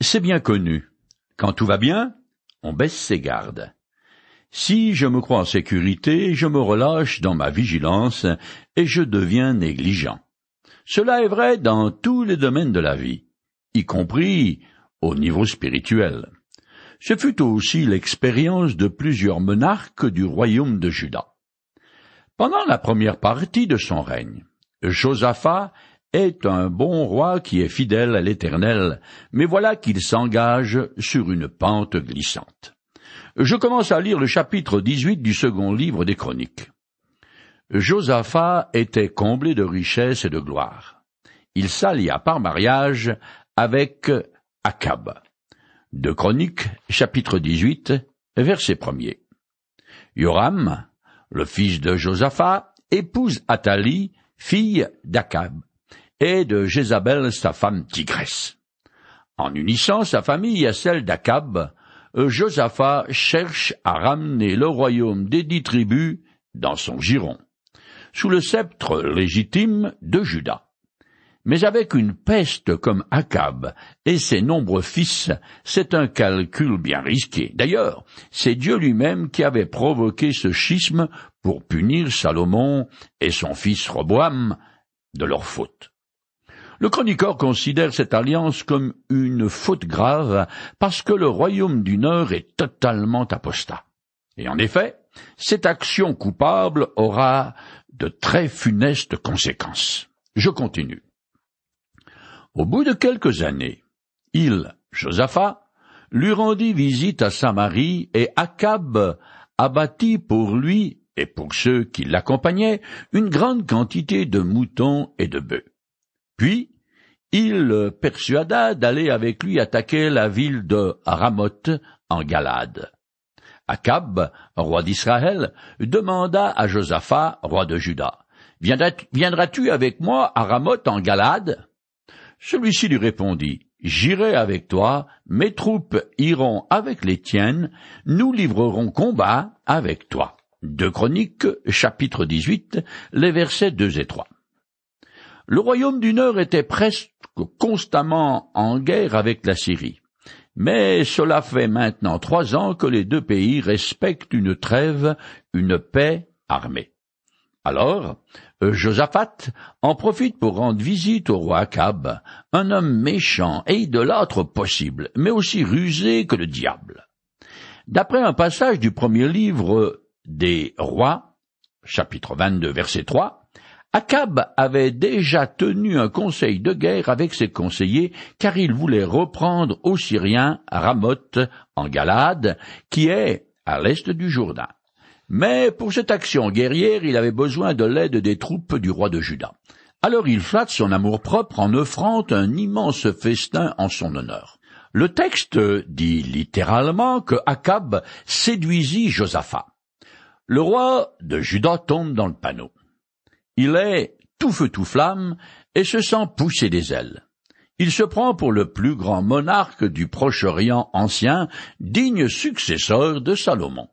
C'est bien connu. Quand tout va bien, on baisse ses gardes. Si je me crois en sécurité, je me relâche dans ma vigilance et je deviens négligent. Cela est vrai dans tous les domaines de la vie, y compris au niveau spirituel. Ce fut aussi l'expérience de plusieurs monarques du royaume de Juda. Pendant la première partie de son règne, Josaphat est un bon roi qui est fidèle à l'Éternel, mais voilà qu'il s'engage sur une pente glissante. Je commence à lire le chapitre 18 du second livre des Chroniques. Josaphat était comblé de richesses et de gloire. Il s'allia par mariage avec Akab. De Chroniques, chapitre 18, verset 1 Yoram, le fils de Josaphat, épouse Athalie, fille d'Akab, et de Jézabel sa femme tigresse. En unissant sa famille à celle d'Akab, Josaphat cherche à ramener le royaume des dix tribus dans son giron, sous le sceptre légitime de Juda. Mais avec une peste comme Akab et ses nombreux fils, c'est un calcul bien risqué. D'ailleurs, c'est Dieu lui-même qui avait provoqué ce schisme pour punir Salomon et son fils Roboam de leur faute. Le chroniqueur considère cette alliance comme une faute grave parce que le royaume du Nord est totalement apostat. Et en effet, cette action coupable aura de très funestes conséquences. Je continue. Au bout de quelques années, il, Josaphat, lui rendit visite à Samarie et Akab abattit pour lui et pour ceux qui l'accompagnaient une grande quantité de moutons et de bœufs. Puis, il persuada d'aller avec lui attaquer la ville de Ramoth en Galade. Akab, roi d'Israël, demanda à Josaphat, roi de Juda, Viendras-tu avec moi à Ramoth en Galade? Celui-ci lui répondit, J'irai avec toi, mes troupes iront avec les tiennes, nous livrerons combat avec toi. De Chroniques, chapitre 18, les versets 2 et 3. Le royaume du Nord était presque constamment en guerre avec la Syrie. Mais cela fait maintenant trois ans que les deux pays respectent une trêve, une paix armée. Alors, Josaphat en profite pour rendre visite au roi Akab, un homme méchant et idolâtre possible, mais aussi rusé que le diable. D'après un passage du premier livre des rois, chapitre 22, verset 3, Akab avait déjà tenu un conseil de guerre avec ses conseillers, car il voulait reprendre aux Syriens Ramoth en Galade, qui est à l'est du Jourdain. Mais pour cette action guerrière, il avait besoin de l'aide des troupes du roi de Juda. Alors il flatte son amour-propre en offrant un immense festin en son honneur. Le texte dit littéralement que Akab séduisit Josaphat. Le roi de Juda tombe dans le panneau. Il est tout feu tout flamme et se sent pousser des ailes. Il se prend pour le plus grand monarque du Proche-Orient ancien, digne successeur de Salomon.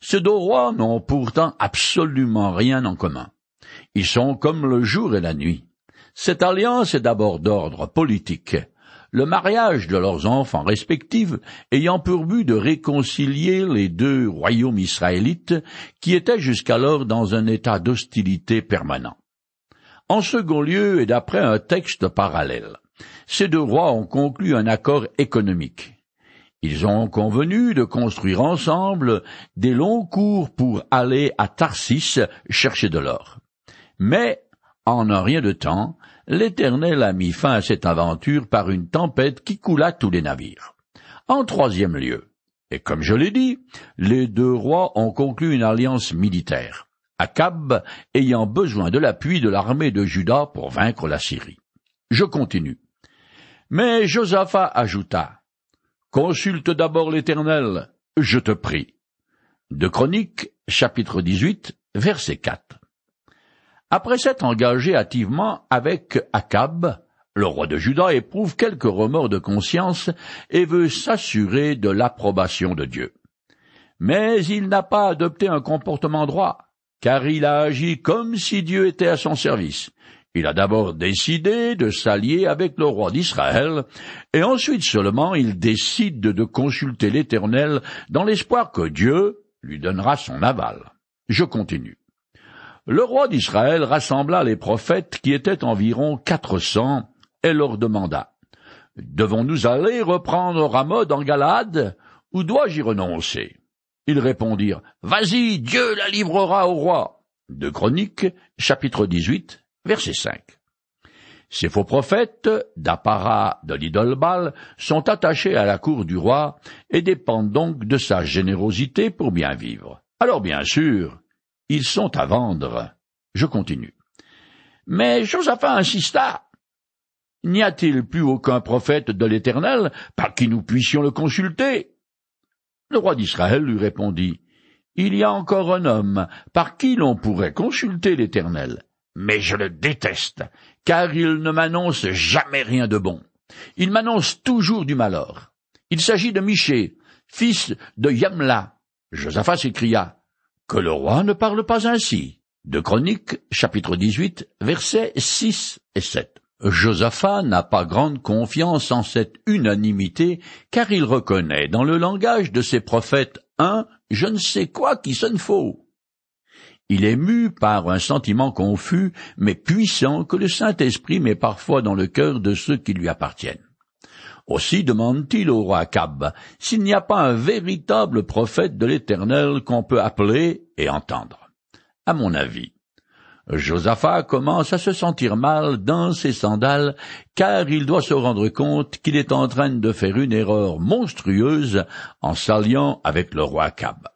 Ces deux rois n'ont pourtant absolument rien en commun. Ils sont comme le jour et la nuit. Cette alliance est d'abord d'ordre politique, le mariage de leurs enfants respectifs ayant pour but de réconcilier les deux royaumes israélites qui étaient jusqu'alors dans un état d'hostilité permanent. En second lieu, et d'après un texte parallèle, ces deux rois ont conclu un accord économique. Ils ont convenu de construire ensemble des longs cours pour aller à Tarsis chercher de l'or. Mais, en un rien de temps, l'Éternel a mis fin à cette aventure par une tempête qui coula tous les navires. En troisième lieu, et comme je l'ai dit, les deux rois ont conclu une alliance militaire, Akab ayant besoin de l'appui de l'armée de Juda pour vaincre la Syrie. Je continue. Mais Josaphat ajouta, Consulte d'abord l'Éternel, je te prie. De Chroniques, chapitre 18, verset 4. Après s'être engagé activement avec Akab, le roi de Juda éprouve quelques remords de conscience et veut s'assurer de l'approbation de Dieu. Mais il n'a pas adopté un comportement droit, car il a agi comme si Dieu était à son service. Il a d'abord décidé de s'allier avec le roi d'Israël, et ensuite seulement il décide de consulter l'Éternel dans l'espoir que Dieu lui donnera son aval. Je continue. Le roi d'Israël rassembla les prophètes qui étaient environ quatre cents et leur demanda Devons-nous aller reprendre Ramod en Galade, ou dois-je y renoncer? Ils répondirent Vas-y, Dieu la livrera au roi. De Chroniques, chapitre 18, verset 5. Ces faux prophètes, d'apparat de l'idole sont attachés à la cour du roi et dépendent donc de sa générosité pour bien vivre. Alors bien sûr, ils sont à vendre. Je continue. Mais Josaphat insista. N'y a-t-il plus aucun prophète de l'Éternel par qui nous puissions le consulter? Le roi d'Israël lui répondit. Il y a encore un homme par qui l'on pourrait consulter l'Éternel, mais je le déteste, car il ne m'annonce jamais rien de bon. Il m'annonce toujours du malheur. Il s'agit de Miché, fils de Yamla. Josaphat s'écria. Que le roi ne parle pas ainsi. De Chroniques, chapitre 18, versets 6 et 7. Josaphat n'a pas grande confiance en cette unanimité, car il reconnaît dans le langage de ses prophètes un je ne sais quoi qui sonne faux. Il est mu par un sentiment confus, mais puissant, que le Saint-Esprit met parfois dans le cœur de ceux qui lui appartiennent. Aussi demande-t-il au roi Cab s'il n'y a pas un véritable prophète de l'Éternel qu'on peut appeler et entendre. À mon avis, Josaphat commence à se sentir mal dans ses sandales, car il doit se rendre compte qu'il est en train de faire une erreur monstrueuse en s'alliant avec le roi Cab.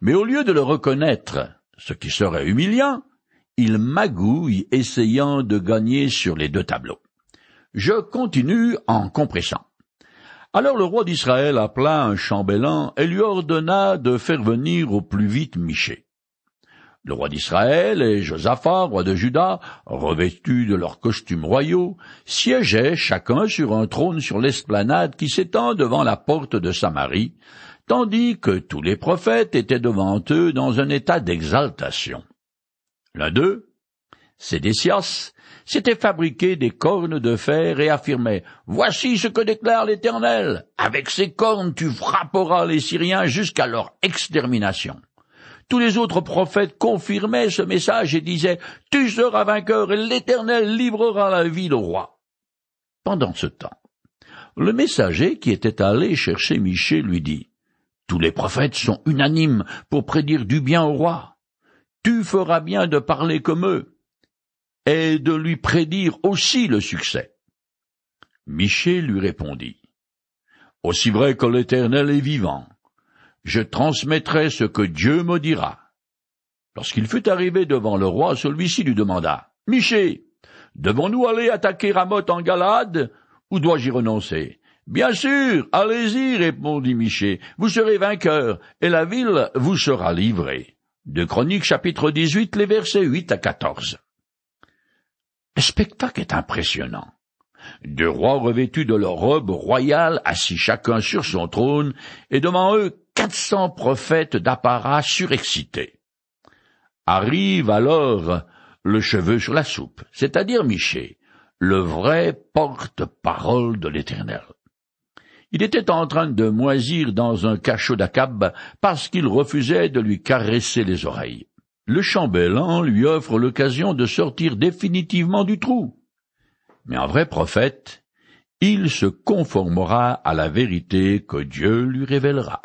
Mais au lieu de le reconnaître, ce qui serait humiliant, il magouille essayant de gagner sur les deux tableaux. Je continue en compressant. Alors le roi d'Israël appela un chambellan et lui ordonna de faire venir au plus vite Miché. Le roi d'Israël et Josaphat, roi de Juda, revêtus de leurs costumes royaux, siégeaient chacun sur un trône sur l'esplanade qui s'étend devant la porte de Samarie, tandis que tous les prophètes étaient devant eux dans un état d'exaltation. L'un d'eux, Sédécias, s'était fabriqué des cornes de fer et affirmait Voici ce que déclare l'Éternel. Avec ces cornes tu frapperas les Syriens jusqu'à leur extermination. Tous les autres prophètes confirmaient ce message et disaient Tu seras vainqueur et l'Éternel livrera la ville au roi. Pendant ce temps, le messager qui était allé chercher Michée lui dit Tous les prophètes sont unanimes pour prédire du bien au roi. Tu feras bien de parler comme eux et de lui prédire aussi le succès. Michée lui répondit Aussi vrai que l'Éternel est vivant, je transmettrai ce que Dieu me dira. Lorsqu'il fut arrivé devant le roi, celui-ci lui demanda, Miché, devons-nous aller attaquer Ramoth en Galade, ou dois-je y renoncer? Bien sûr, allez-y, répondit Miché, vous serez vainqueur, et la ville vous sera livrée. De chapitre 18, les versets 8 à 14. Le spectacle est impressionnant. Deux rois revêtus de leurs robes royales, assis chacun sur son trône, et devant eux quatre cents prophètes d'apparat surexcités. Arrive alors le cheveu sur la soupe, c'est-à-dire Miché, le vrai porte-parole de l'Éternel. Il était en train de moisir dans un cachot d'Akab parce qu'il refusait de lui caresser les oreilles. Le chambellan lui offre l'occasion de sortir définitivement du trou. Mais en vrai prophète, il se conformera à la vérité que Dieu lui révélera.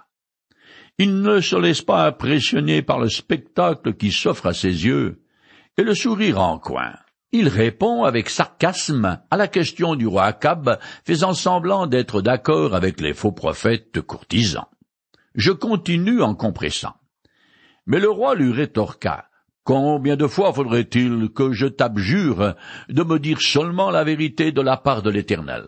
Il ne se laisse pas impressionner par le spectacle qui s'offre à ses yeux, et le sourire en coin. Il répond avec sarcasme à la question du roi Akab, faisant semblant d'être d'accord avec les faux prophètes courtisans. Je continue en compressant. Mais le roi lui rétorqua. Combien de fois faudrait-il que je t'abjure de me dire seulement la vérité de la part de l'Éternel?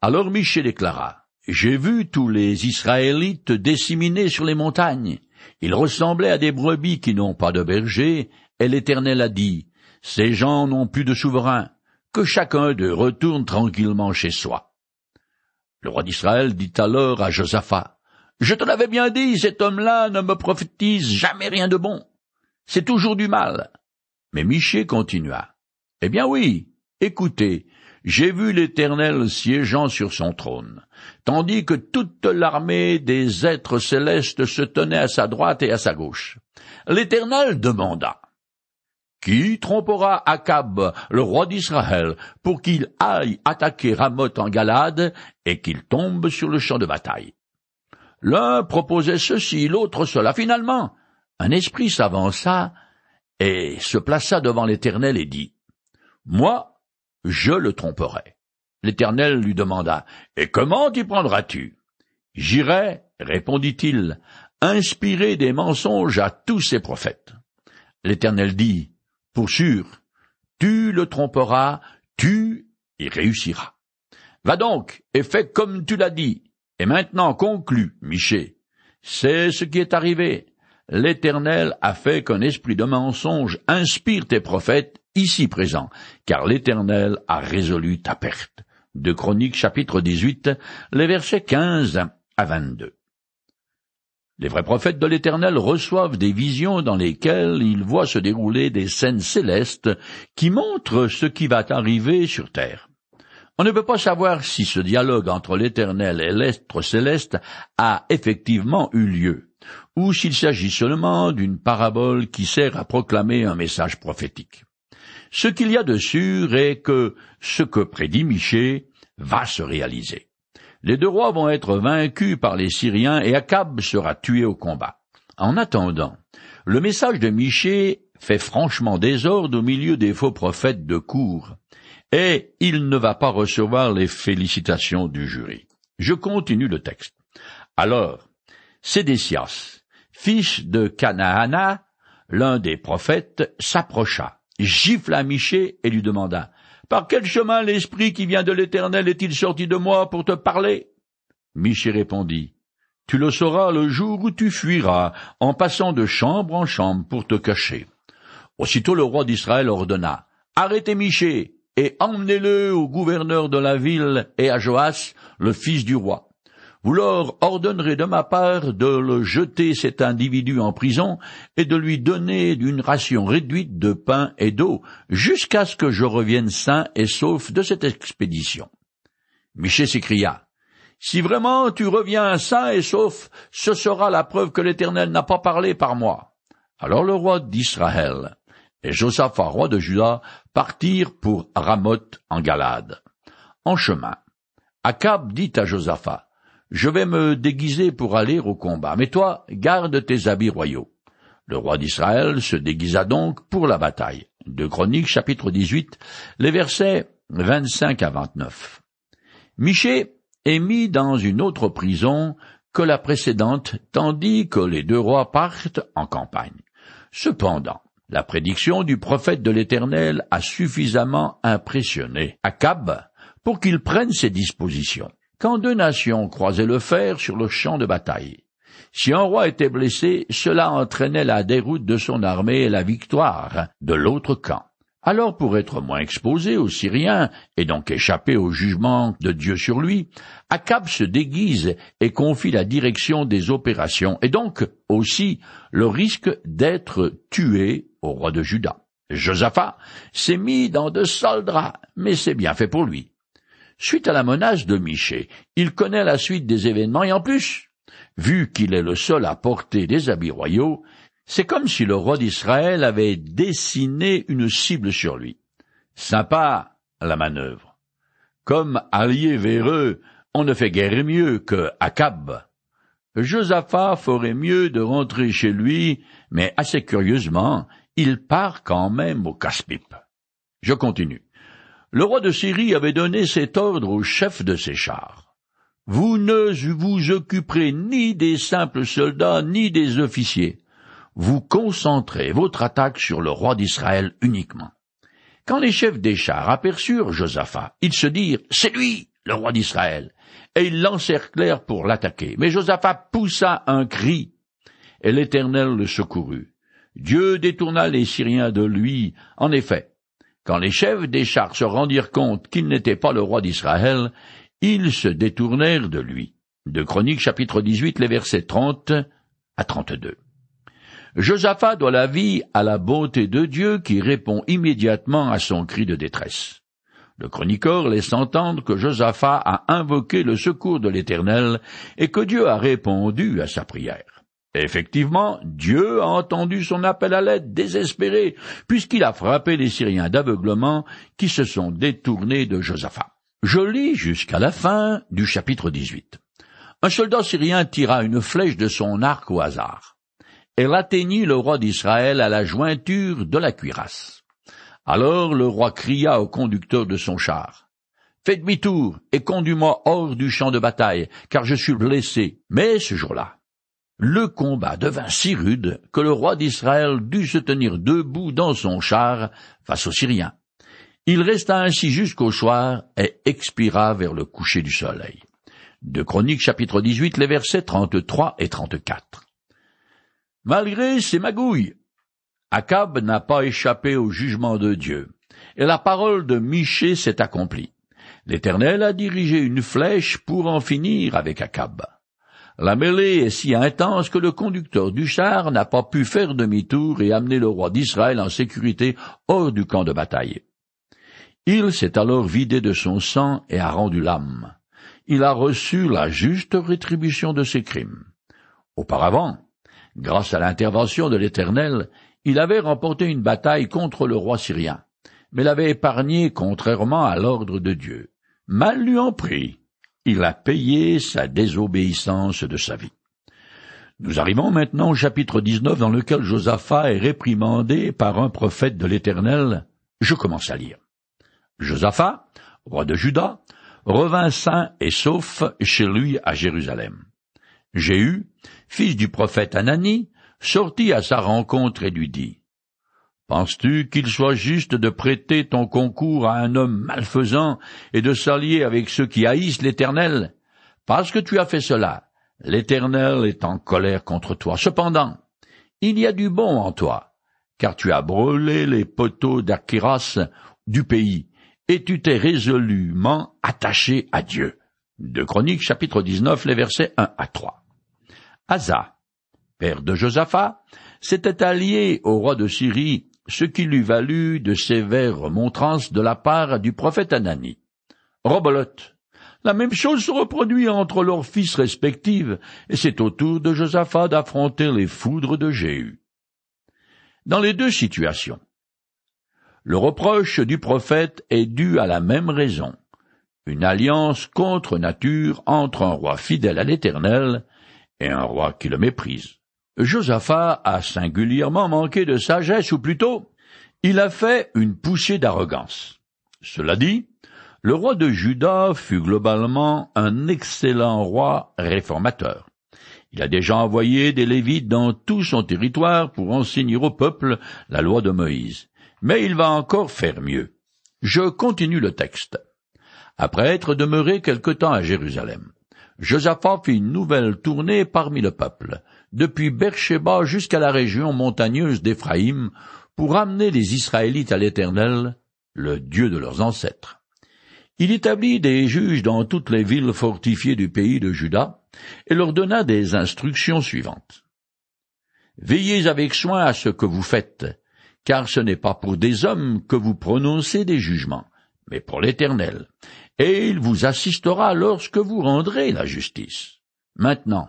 Alors Michel déclara. J'ai vu tous les Israélites disséminés sur les montagnes. Ils ressemblaient à des brebis qui n'ont pas de berger, et l'Éternel a dit, Ces gens n'ont plus de souverain, que chacun d'eux retourne tranquillement chez soi. Le roi d'Israël dit alors à Josaphat, Je te l'avais bien dit, cet homme-là ne me prophétise jamais rien de bon. C'est toujours du mal. Mais Miché continua. Eh bien oui, écoutez, j'ai vu l'Éternel siégeant sur son trône, tandis que toute l'armée des êtres célestes se tenait à sa droite et à sa gauche. L'Éternel demanda. Qui trompera Akab, le roi d'Israël, pour qu'il aille attaquer Ramoth en Galade et qu'il tombe sur le champ de bataille? L'un proposait ceci, l'autre cela. Finalement, un esprit s'avança et se plaça devant l'Éternel et dit, Moi, je le tromperai. L'Éternel lui demanda, Et comment t'y prendras-tu? J'irai, répondit-il, inspirer des mensonges à tous ces prophètes. L'Éternel dit, Pour sûr, tu le tromperas, tu y réussiras. Va donc, et fais comme tu l'as dit. Et maintenant conclus, Miché. C'est ce qui est arrivé. L'Éternel a fait qu'un esprit de mensonge inspire tes prophètes ici présents, car l'Éternel a résolu ta perte. De Chroniques chapitre 18, les versets 15 à 22. Les vrais prophètes de l'Éternel reçoivent des visions dans lesquelles ils voient se dérouler des scènes célestes qui montrent ce qui va arriver sur terre. On ne peut pas savoir si ce dialogue entre l'Éternel et l'être céleste a effectivement eu lieu ou s'il s'agit seulement d'une parabole qui sert à proclamer un message prophétique. Ce qu'il y a de sûr est que ce que prédit Michée va se réaliser. Les deux rois vont être vaincus par les Syriens et Akab sera tué au combat. En attendant, le message de Michée fait franchement désordre au milieu des faux prophètes de cour, et il ne va pas recevoir les félicitations du jury. Je continue le texte. Alors, Sédécias, fils de Canaana, l'un des prophètes, s'approcha, gifla Michée et lui demanda Par quel chemin l'esprit qui vient de l'Éternel est-il sorti de moi pour te parler? Michée répondit Tu le sauras le jour où tu fuiras, en passant de chambre en chambre pour te cacher. Aussitôt le roi d'Israël ordonna Arrêtez Michée et emmenez-le au gouverneur de la ville et à Joas, le fils du roi vous leur ordonnerez de ma part de le jeter cet individu en prison et de lui donner une ration réduite de pain et d'eau jusqu'à ce que je revienne sain et sauf de cette expédition. Miché s'écria. Si vraiment tu reviens sain et sauf, ce sera la preuve que l'Éternel n'a pas parlé par moi. Alors le roi d'Israël et Josaphat, roi de Juda, partirent pour Ramoth en Galade. En chemin, Akab dit à Josaphat, je vais me déguiser pour aller au combat, mais toi, garde tes habits royaux. Le roi d'Israël se déguisa donc pour la bataille. De Chroniques chapitre 18, les versets 25 à 29. Miché est mis dans une autre prison que la précédente, tandis que les deux rois partent en campagne. Cependant, la prédiction du prophète de l'Éternel a suffisamment impressionné Akab pour qu'il prenne ses dispositions quand deux nations croisaient le fer sur le champ de bataille. Si un roi était blessé, cela entraînait la déroute de son armée et la victoire de l'autre camp. Alors pour être moins exposé aux Syriens et donc échapper au jugement de Dieu sur lui, Akab se déguise et confie la direction des opérations et donc aussi le risque d'être tué au roi de Juda. Josaphat s'est mis dans de sales draps, mais c'est bien fait pour lui. Suite à la menace de Miché, il connaît la suite des événements et en plus, vu qu'il est le seul à porter des habits royaux, c'est comme si le roi d'Israël avait dessiné une cible sur lui. Sympa, la manœuvre. Comme allié véreux, on ne fait guère mieux que Akab. Josaphat ferait mieux de rentrer chez lui, mais assez curieusement, il part quand même au casse-pipe. Je continue le roi de Syrie avait donné cet ordre au chef de ses chars. Vous ne vous occuperez ni des simples soldats ni des officiers. Vous concentrez votre attaque sur le roi d'Israël uniquement. Quand les chefs des chars aperçurent Josaphat, ils se dirent C'est lui, le roi d'Israël, et ils l'encerclèrent pour l'attaquer. Mais Josaphat poussa un cri, et l'Éternel le secourut. Dieu détourna les Syriens de lui. En effet, quand les chefs des chars se rendirent compte qu'il n'était pas le roi d'Israël, ils se détournèrent de lui. De Chroniques chapitre 18, les versets 30 à 32. Josaphat doit la vie à la bonté de Dieu qui répond immédiatement à son cri de détresse. Le chroniqueur laisse entendre que Josaphat a invoqué le secours de l'Éternel et que Dieu a répondu à sa prière. Effectivement, Dieu a entendu son appel à l'aide désespéré, puisqu'il a frappé les Syriens d'aveuglement qui se sont détournés de Josaphat. Je lis jusqu'à la fin du chapitre 18. Un soldat syrien tira une flèche de son arc au hasard. Elle atteignit le roi d'Israël à la jointure de la cuirasse. Alors le roi cria au conducteur de son char. Fais demi-tour et conduis-moi hors du champ de bataille, car je suis blessé. Mais ce jour-là, le combat devint si rude que le roi d'Israël dut se tenir debout dans son char face aux Syriens. Il resta ainsi jusqu'au soir et expira vers le coucher du soleil. De Chroniques chapitre 18, les versets 33 et 34. Malgré ses magouilles, Akab n'a pas échappé au jugement de Dieu, et la parole de Miché s'est accomplie. L'Éternel a dirigé une flèche pour en finir avec Akab. La mêlée est si intense que le conducteur du char n'a pas pu faire demi-tour et amener le roi d'Israël en sécurité hors du camp de bataille. Il s'est alors vidé de son sang et a rendu l'âme. Il a reçu la juste rétribution de ses crimes. Auparavant, Grâce à l'intervention de l'Éternel, il avait remporté une bataille contre le roi syrien, mais l'avait épargné contrairement à l'ordre de Dieu. Mal lui en prit. Il a payé sa désobéissance de sa vie. Nous arrivons maintenant au chapitre 19 dans lequel Josaphat est réprimandé par un prophète de l'Éternel. Je commence à lire. Josaphat, roi de Juda, revint sain et sauf chez lui à Jérusalem. Jéhu, fils du prophète Anani, sortit à sa rencontre et lui dit, Penses-tu qu'il soit juste de prêter ton concours à un homme malfaisant et de s'allier avec ceux qui haïssent l'Éternel? Parce que tu as fait cela, l'Éternel est en colère contre toi. Cependant, il y a du bon en toi, car tu as brûlé les poteaux d'Akiras du pays, et tu t'es résolument attaché à Dieu. De Chroniques chapitre 19, les versets 1 à 3. Asa, père de Josaphat, s'était allié au roi de Syrie, ce qui lui valut de sévères remontrances de la part du prophète Anani. Robolote. La même chose se reproduit entre leurs fils respectifs, et c'est au tour de Josaphat d'affronter les foudres de Jéhu. Dans les deux situations, le reproche du prophète est dû à la même raison, une alliance contre nature entre un roi fidèle à l'Éternel et un roi qui le méprise. Josaphat a singulièrement manqué de sagesse, ou plutôt, il a fait une poussée d'arrogance. Cela dit, le roi de Juda fut globalement un excellent roi réformateur. Il a déjà envoyé des Lévites dans tout son territoire pour enseigner au peuple la loi de Moïse. Mais il va encore faire mieux. Je continue le texte après être demeuré quelque temps à Jérusalem. Josaphat fit une nouvelle tournée parmi le peuple, depuis Beersheba jusqu'à la région montagneuse d'Éphraïm, pour amener les Israélites à l'Éternel, le Dieu de leurs ancêtres. Il établit des juges dans toutes les villes fortifiées du pays de Juda, et leur donna des instructions suivantes. Veillez avec soin à ce que vous faites, car ce n'est pas pour des hommes que vous prononcez des jugements, mais pour l'Éternel, et il vous assistera lorsque vous rendrez la justice. Maintenant,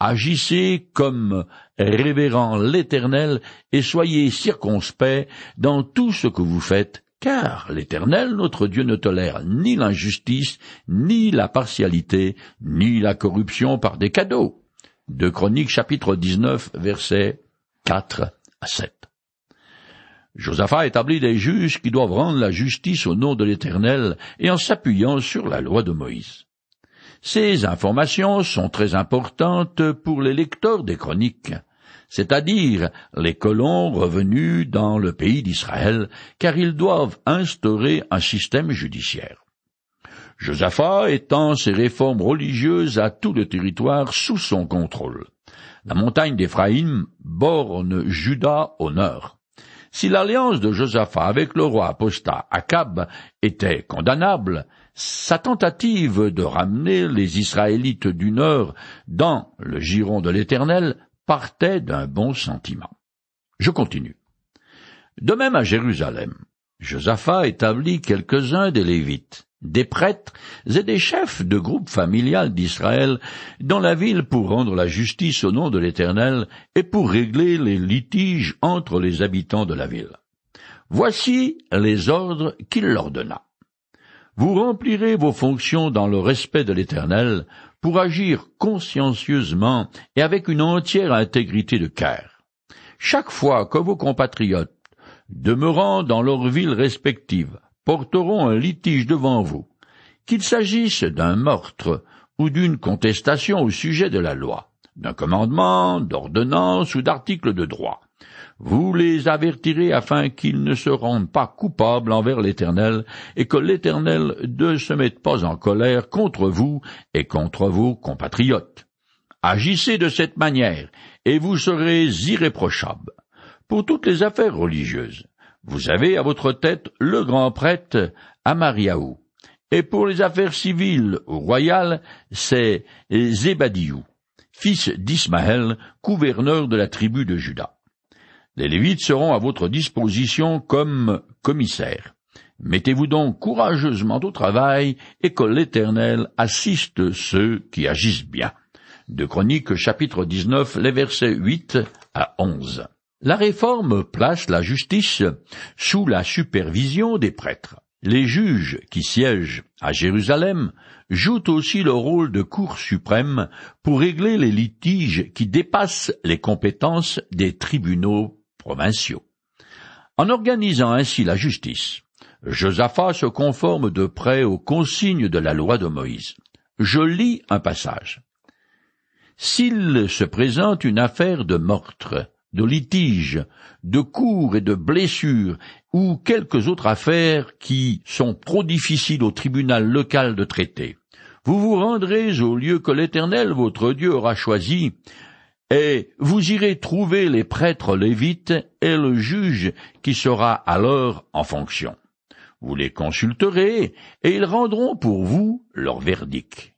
agissez comme révérend l'Éternel, et soyez circonspects dans tout ce que vous faites, car l'Éternel, notre Dieu, ne tolère ni l'injustice, ni la partialité, ni la corruption par des cadeaux. De Chroniques chapitre 19 versets 4 à 7. Josaphat établit des juges qui doivent rendre la justice au nom de l'Éternel et en s'appuyant sur la loi de Moïse. Ces informations sont très importantes pour les lecteurs des chroniques, c'est-à-dire les colons revenus dans le pays d'Israël, car ils doivent instaurer un système judiciaire. Josaphat étend ses réformes religieuses à tout le territoire sous son contrôle. La montagne d'Éphraïm borne Juda au nord. Si l'alliance de Josaphat avec le roi apostat Akab était condamnable, sa tentative de ramener les Israélites du Nord dans le giron de l'Éternel partait d'un bon sentiment. Je continue. De même à Jérusalem, Josaphat établit quelques-uns des Lévites, des prêtres et des chefs de groupes familial d'Israël dans la ville pour rendre la justice au nom de l'Éternel et pour régler les litiges entre les habitants de la ville. Voici les ordres qu'il leur donna. Vous remplirez vos fonctions dans le respect de l'Éternel pour agir consciencieusement et avec une entière intégrité de cœur. Chaque fois que vos compatriotes, demeurant dans leurs villes respectives, porteront un litige devant vous, qu'il s'agisse d'un meurtre ou d'une contestation au sujet de la loi, d'un commandement, d'ordonnance ou d'article de droit. Vous les avertirez afin qu'ils ne se rendent pas coupables envers l'Éternel, et que l'Éternel ne se mette pas en colère contre vous et contre vos compatriotes. Agissez de cette manière, et vous serez irréprochables. Pour toutes les affaires religieuses, vous avez à votre tête le grand prêtre Amariaou. Et pour les affaires civiles ou royales, c'est Zébadiou, fils d'Ismaël, gouverneur de la tribu de Juda. Les Lévites seront à votre disposition comme commissaires. Mettez-vous donc courageusement au travail et que l'Éternel assiste ceux qui agissent bien. De chapitre 19, les versets 8 à 11. La réforme place la justice sous la supervision des prêtres. Les juges qui siègent à Jérusalem jouent aussi le rôle de Cour suprême pour régler les litiges qui dépassent les compétences des tribunaux provinciaux. En organisant ainsi la justice, Josaphat se conforme de près aux consignes de la loi de Moïse. Je lis un passage. S'il se présente une affaire de meurtre, de litiges, de coups et de blessures, ou quelques autres affaires qui sont trop difficiles au tribunal local de traiter. Vous vous rendrez au lieu que l'Éternel votre Dieu aura choisi, et vous irez trouver les prêtres lévites et le juge qui sera alors en fonction. Vous les consulterez, et ils rendront pour vous leur verdict.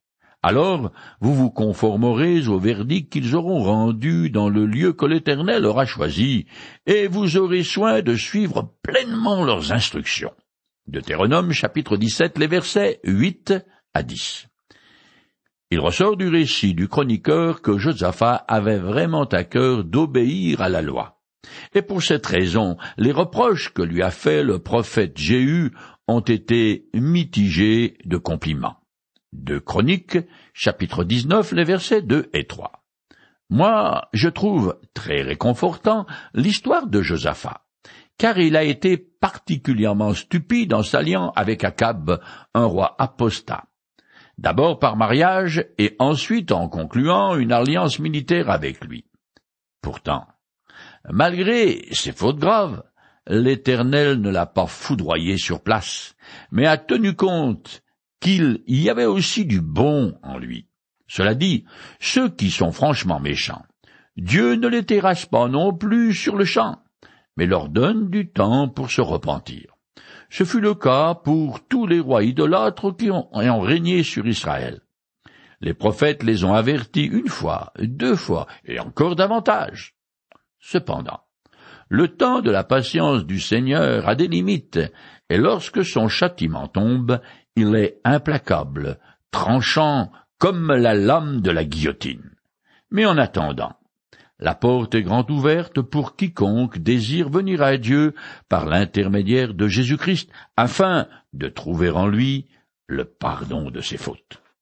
Alors vous vous conformerez au verdict qu'ils auront rendu dans le lieu que l'Éternel aura choisi, et vous aurez soin de suivre pleinement leurs instructions. Deutéronome chapitre 17, les versets 8 à 10. Il ressort du récit du chroniqueur que Josaphat avait vraiment à cœur d'obéir à la loi. Et pour cette raison, les reproches que lui a faits le prophète Jéhu ont été mitigés de compliments de Chroniques, chapitre 19, les versets 2 et 3. Moi, je trouve très réconfortant l'histoire de Josaphat, car il a été particulièrement stupide en s'alliant avec Akab, un roi apostat. D'abord par mariage et ensuite en concluant une alliance militaire avec lui. Pourtant, malgré ses fautes graves, l'Éternel ne l'a pas foudroyé sur place, mais a tenu compte qu'il y avait aussi du bon en lui. Cela dit, ceux qui sont franchement méchants, Dieu ne les terrasse pas non plus sur le champ, mais leur donne du temps pour se repentir. Ce fut le cas pour tous les rois idolâtres qui ont, ont régné sur Israël. Les prophètes les ont avertis une fois, deux fois, et encore davantage. Cependant, le temps de la patience du Seigneur a des limites, et lorsque son châtiment tombe, il est implacable, tranchant comme la lame de la guillotine. Mais en attendant, la porte est grande ouverte pour quiconque désire venir à Dieu par l'intermédiaire de Jésus-Christ, afin de trouver en lui le pardon de ses fautes.